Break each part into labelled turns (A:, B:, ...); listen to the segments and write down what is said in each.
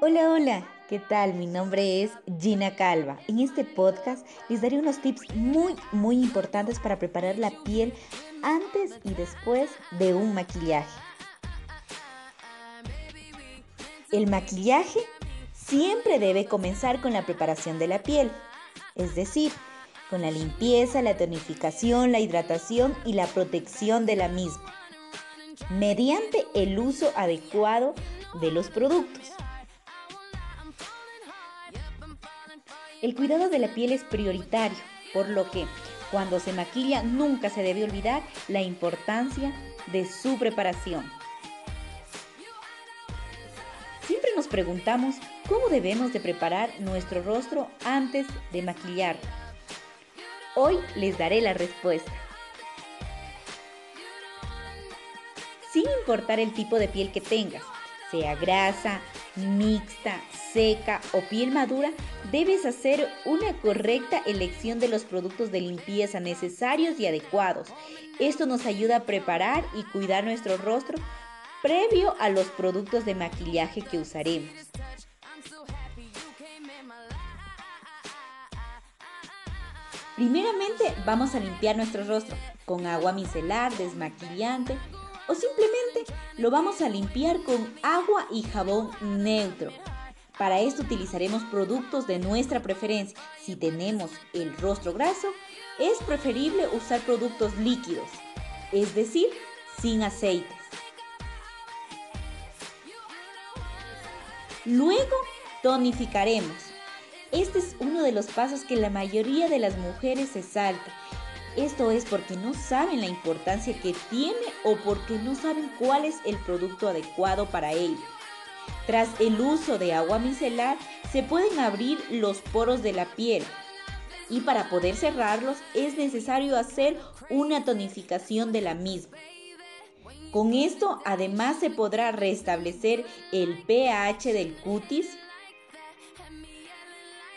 A: Hola, hola, ¿qué tal? Mi nombre es Gina Calva. En este podcast les daré unos tips muy, muy importantes para preparar la piel antes y después de un maquillaje. El maquillaje siempre debe comenzar con la preparación de la piel, es decir, con la limpieza, la tonificación, la hidratación y la protección de la misma, mediante el uso adecuado de los productos. El cuidado de la piel es prioritario, por lo que cuando se maquilla nunca se debe olvidar la importancia de su preparación. Siempre nos preguntamos cómo debemos de preparar nuestro rostro antes de maquillar. Hoy les daré la respuesta. Sin importar el tipo de piel que tengas, sea grasa, mixta, seca o piel madura, debes hacer una correcta elección de los productos de limpieza necesarios y adecuados. Esto nos ayuda a preparar y cuidar nuestro rostro previo a los productos de maquillaje que usaremos. Primeramente vamos a limpiar nuestro rostro con agua micelar, desmaquillante o simplemente lo vamos a limpiar con agua y jabón neutro. Para esto utilizaremos productos de nuestra preferencia. Si tenemos el rostro graso, es preferible usar productos líquidos, es decir, sin aceites. Luego, tonificaremos. Este es uno de los pasos que la mayoría de las mujeres se salta esto es porque no saben la importancia que tiene o porque no saben cuál es el producto adecuado para ello. Tras el uso de agua micelar, se pueden abrir los poros de la piel y para poder cerrarlos es necesario hacer una tonificación de la misma. Con esto además se podrá restablecer el pH del cutis,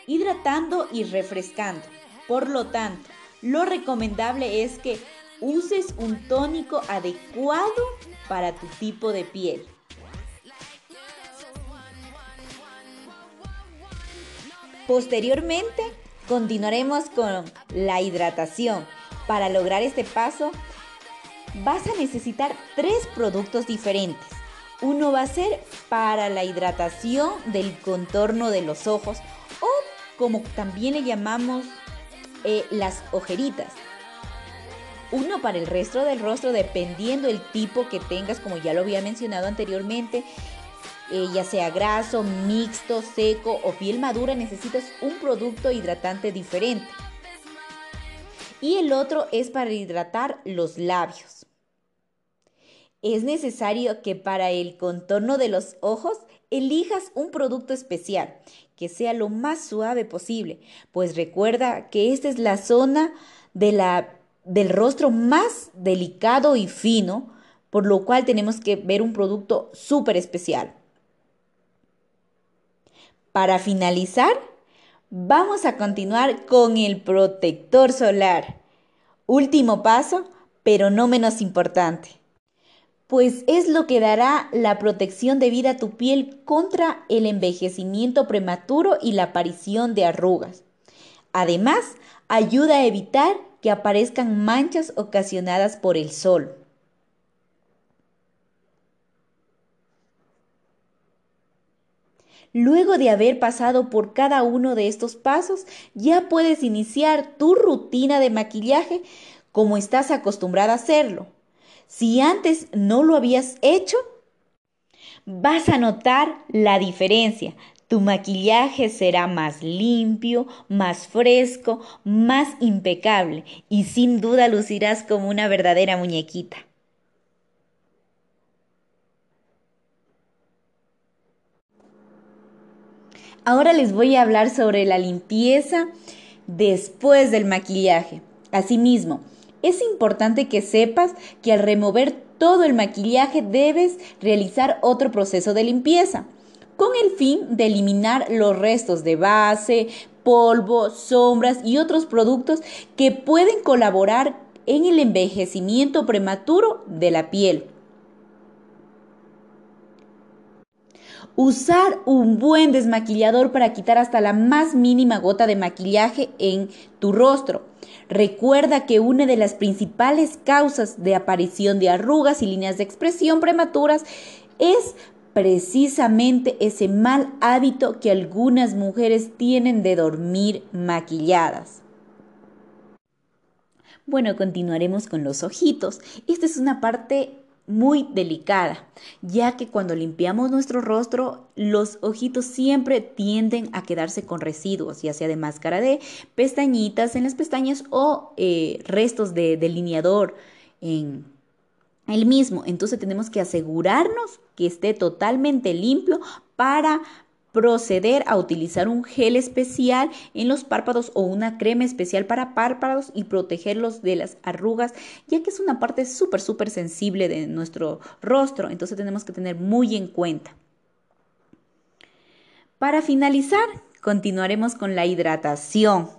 A: hidratando y refrescando. Por lo tanto, lo recomendable es que uses un tónico adecuado para tu tipo de piel. Posteriormente, continuaremos con la hidratación. Para lograr este paso, vas a necesitar tres productos diferentes. Uno va a ser para la hidratación del contorno de los ojos o como también le llamamos eh, las ojeritas. Uno para el resto del rostro, dependiendo el tipo que tengas, como ya lo había mencionado anteriormente, eh, ya sea graso, mixto, seco o piel madura, necesitas un producto hidratante diferente. Y el otro es para hidratar los labios. Es necesario que para el contorno de los ojos elijas un producto especial que sea lo más suave posible, pues recuerda que esta es la zona de la, del rostro más delicado y fino, por lo cual tenemos que ver un producto súper especial. Para finalizar, vamos a continuar con el protector solar. Último paso, pero no menos importante pues es lo que dará la protección debida a tu piel contra el envejecimiento prematuro y la aparición de arrugas. Además, ayuda a evitar que aparezcan manchas ocasionadas por el sol. Luego de haber pasado por cada uno de estos pasos, ya puedes iniciar tu rutina de maquillaje como estás acostumbrada a hacerlo. Si antes no lo habías hecho, vas a notar la diferencia. Tu maquillaje será más limpio, más fresco, más impecable y sin duda lucirás como una verdadera muñequita. Ahora les voy a hablar sobre la limpieza después del maquillaje. Asimismo, es importante que sepas que al remover todo el maquillaje debes realizar otro proceso de limpieza con el fin de eliminar los restos de base, polvo, sombras y otros productos que pueden colaborar en el envejecimiento prematuro de la piel. Usar un buen desmaquillador para quitar hasta la más mínima gota de maquillaje en tu rostro. Recuerda que una de las principales causas de aparición de arrugas y líneas de expresión prematuras es precisamente ese mal hábito que algunas mujeres tienen de dormir maquilladas. Bueno, continuaremos con los ojitos. Esta es una parte muy delicada, ya que cuando limpiamos nuestro rostro, los ojitos siempre tienden a quedarse con residuos, ya sea de máscara de pestañitas en las pestañas o eh, restos de delineador en el mismo. Entonces tenemos que asegurarnos que esté totalmente limpio para proceder a utilizar un gel especial en los párpados o una crema especial para párpados y protegerlos de las arrugas, ya que es una parte súper, súper sensible de nuestro rostro. Entonces tenemos que tener muy en cuenta. Para finalizar, continuaremos con la hidratación.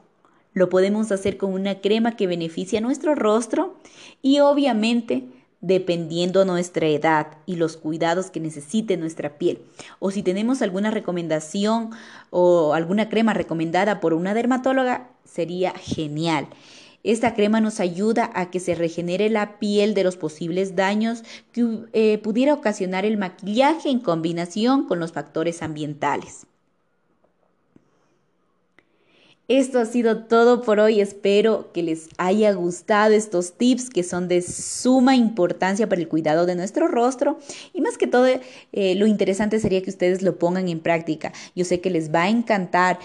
A: Lo podemos hacer con una crema que beneficia a nuestro rostro y obviamente dependiendo nuestra edad y los cuidados que necesite nuestra piel. O si tenemos alguna recomendación o alguna crema recomendada por una dermatóloga, sería genial. Esta crema nos ayuda a que se regenere la piel de los posibles daños que eh, pudiera ocasionar el maquillaje en combinación con los factores ambientales. Esto ha sido todo por hoy. Espero que les haya gustado estos tips que son de suma importancia para el cuidado de nuestro rostro. Y más que todo, eh, lo interesante sería que ustedes lo pongan en práctica. Yo sé que les va a encantar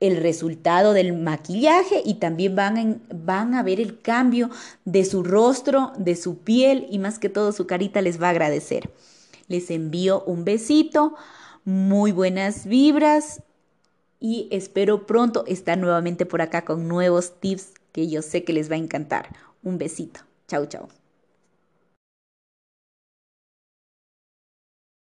A: el resultado del maquillaje y también van, van a ver el cambio de su rostro, de su piel y más que todo su carita les va a agradecer. Les envío un besito, muy buenas vibras y espero pronto estar nuevamente por acá con nuevos tips que yo sé que les va a encantar. Un besito. Chau, chau.